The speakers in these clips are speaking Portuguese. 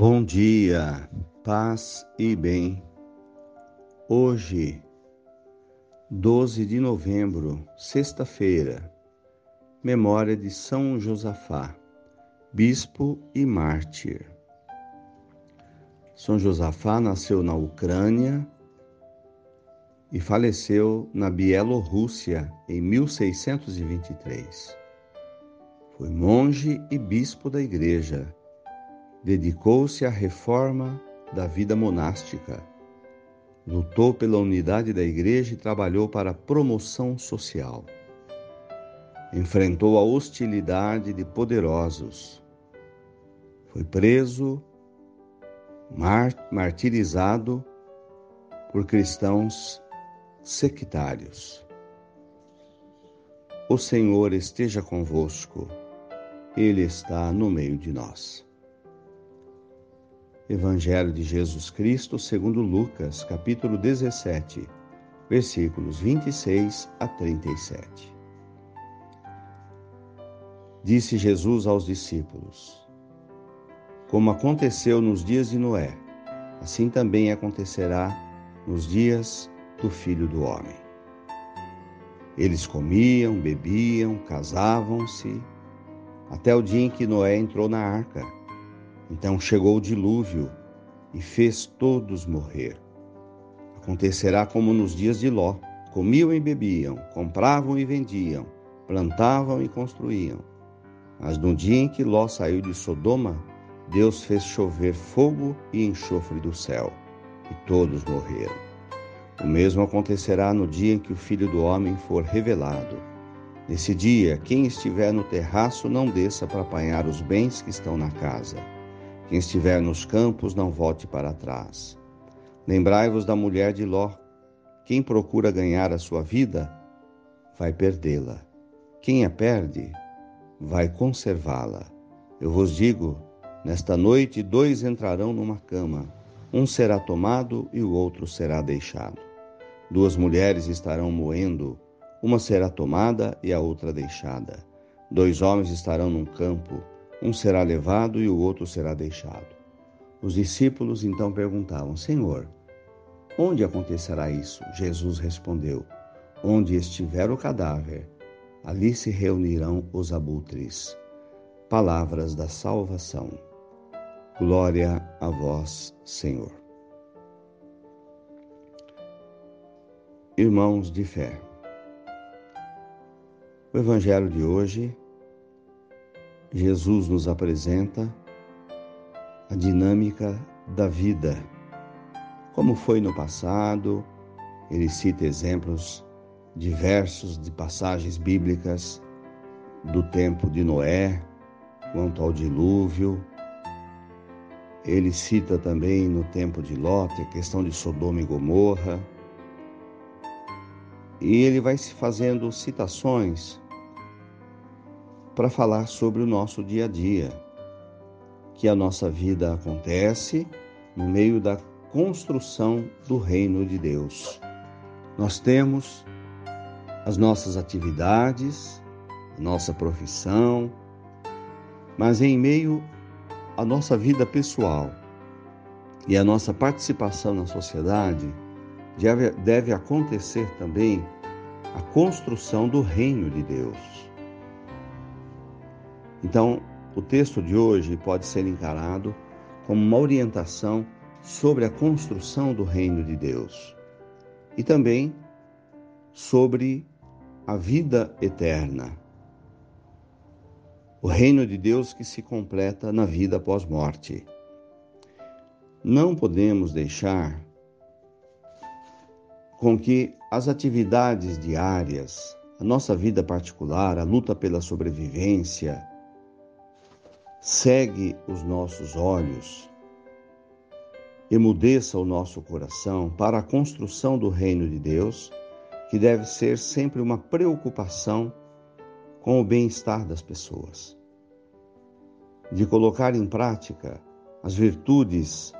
Bom dia, paz e bem. Hoje, 12 de novembro, sexta-feira, memória de São Josafá, bispo e mártir. São Josafá nasceu na Ucrânia e faleceu na Bielorrússia em 1623. Foi monge e bispo da igreja Dedicou-se à reforma da vida monástica. Lutou pela unidade da igreja e trabalhou para a promoção social. Enfrentou a hostilidade de poderosos. Foi preso, martirizado por cristãos sectários. O Senhor esteja convosco, Ele está no meio de nós. Evangelho de Jesus Cristo, segundo Lucas, capítulo 17, versículos 26 a 37. Disse Jesus aos discípulos: Como aconteceu nos dias de Noé, assim também acontecerá nos dias do Filho do Homem. Eles comiam, bebiam, casavam-se, até o dia em que Noé entrou na arca então chegou o dilúvio e fez todos morrer. Acontecerá como nos dias de Ló: comiam e bebiam, compravam e vendiam, plantavam e construíam. Mas no dia em que Ló saiu de Sodoma, Deus fez chover fogo e enxofre do céu, e todos morreram. O mesmo acontecerá no dia em que o Filho do Homem for revelado. Nesse dia, quem estiver no terraço não desça para apanhar os bens que estão na casa quem estiver nos campos, não volte para trás. Lembrai-vos da mulher de Ló. Quem procura ganhar a sua vida, vai perdê-la. Quem a perde, vai conservá-la. Eu vos digo: nesta noite dois entrarão numa cama, um será tomado e o outro será deixado. Duas mulheres estarão moendo, uma será tomada e a outra deixada. Dois homens estarão num campo, um será levado e o outro será deixado. Os discípulos então perguntavam: Senhor, onde acontecerá isso? Jesus respondeu: Onde estiver o cadáver, ali se reunirão os abutres. Palavras da salvação. Glória a vós, Senhor. Irmãos de fé, o Evangelho de hoje Jesus nos apresenta a dinâmica da vida. Como foi no passado, ele cita exemplos diversos de passagens bíblicas do tempo de Noé, quanto ao dilúvio. Ele cita também no tempo de Ló a questão de Sodoma e Gomorra. E ele vai se fazendo citações para falar sobre o nosso dia a dia, que a nossa vida acontece no meio da construção do reino de Deus. Nós temos as nossas atividades, a nossa profissão, mas em meio à nossa vida pessoal e a nossa participação na sociedade, deve acontecer também a construção do reino de Deus. Então, o texto de hoje pode ser encarado como uma orientação sobre a construção do reino de Deus e também sobre a vida eterna. O reino de Deus que se completa na vida após morte. Não podemos deixar com que as atividades diárias, a nossa vida particular, a luta pela sobrevivência, segue os nossos olhos, emudeça o nosso coração para a construção do reino de Deus, que deve ser sempre uma preocupação com o bem-estar das pessoas. De colocar em prática as virtudes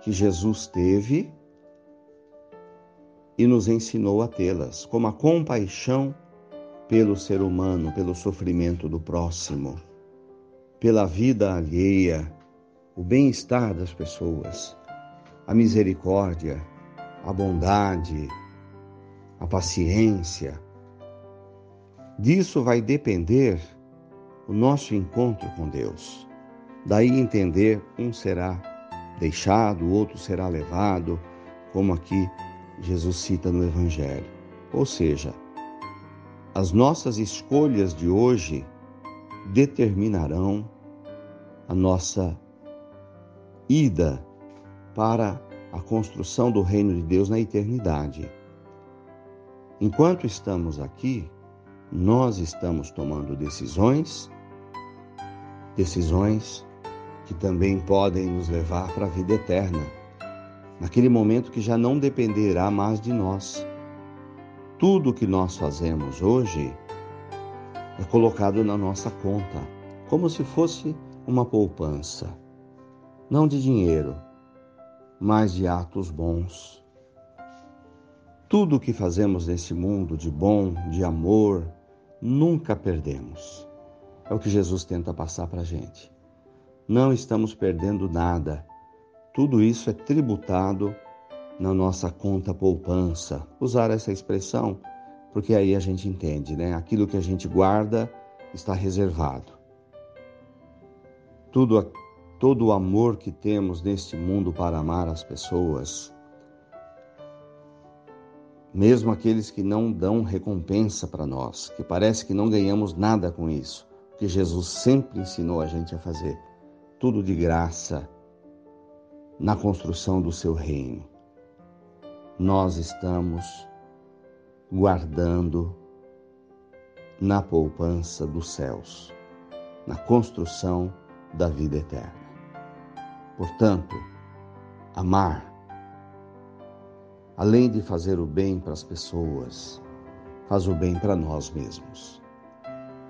que Jesus teve e nos ensinou a tê-las, como a compaixão pelo ser humano, pelo sofrimento do próximo pela vida alheia, o bem-estar das pessoas, a misericórdia, a bondade, a paciência. Disso vai depender o nosso encontro com Deus. Daí entender um será deixado, o outro será levado, como aqui Jesus cita no Evangelho. Ou seja, as nossas escolhas de hoje determinarão a nossa ida para a construção do reino de Deus na eternidade. Enquanto estamos aqui, nós estamos tomando decisões, decisões que também podem nos levar para a vida eterna, naquele momento que já não dependerá mais de nós. Tudo o que nós fazemos hoje é colocado na nossa conta, como se fosse uma poupança, não de dinheiro, mas de atos bons. Tudo o que fazemos nesse mundo de bom, de amor, nunca perdemos. É o que Jesus tenta passar para a gente. Não estamos perdendo nada. Tudo isso é tributado na nossa conta poupança. Usar essa expressão porque aí a gente entende, né? Aquilo que a gente guarda está reservado. Tudo, todo o amor que temos neste mundo para amar as pessoas, mesmo aqueles que não dão recompensa para nós, que parece que não ganhamos nada com isso, que Jesus sempre ensinou a gente a fazer, tudo de graça na construção do seu reino. Nós estamos guardando na poupança dos céus, na construção da vida eterna. Portanto, amar, além de fazer o bem para as pessoas, faz o bem para nós mesmos.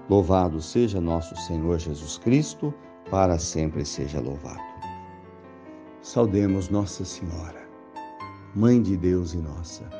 Louvado seja nosso Senhor Jesus Cristo, para sempre seja louvado. Saudemos Nossa Senhora, Mãe de Deus e nossa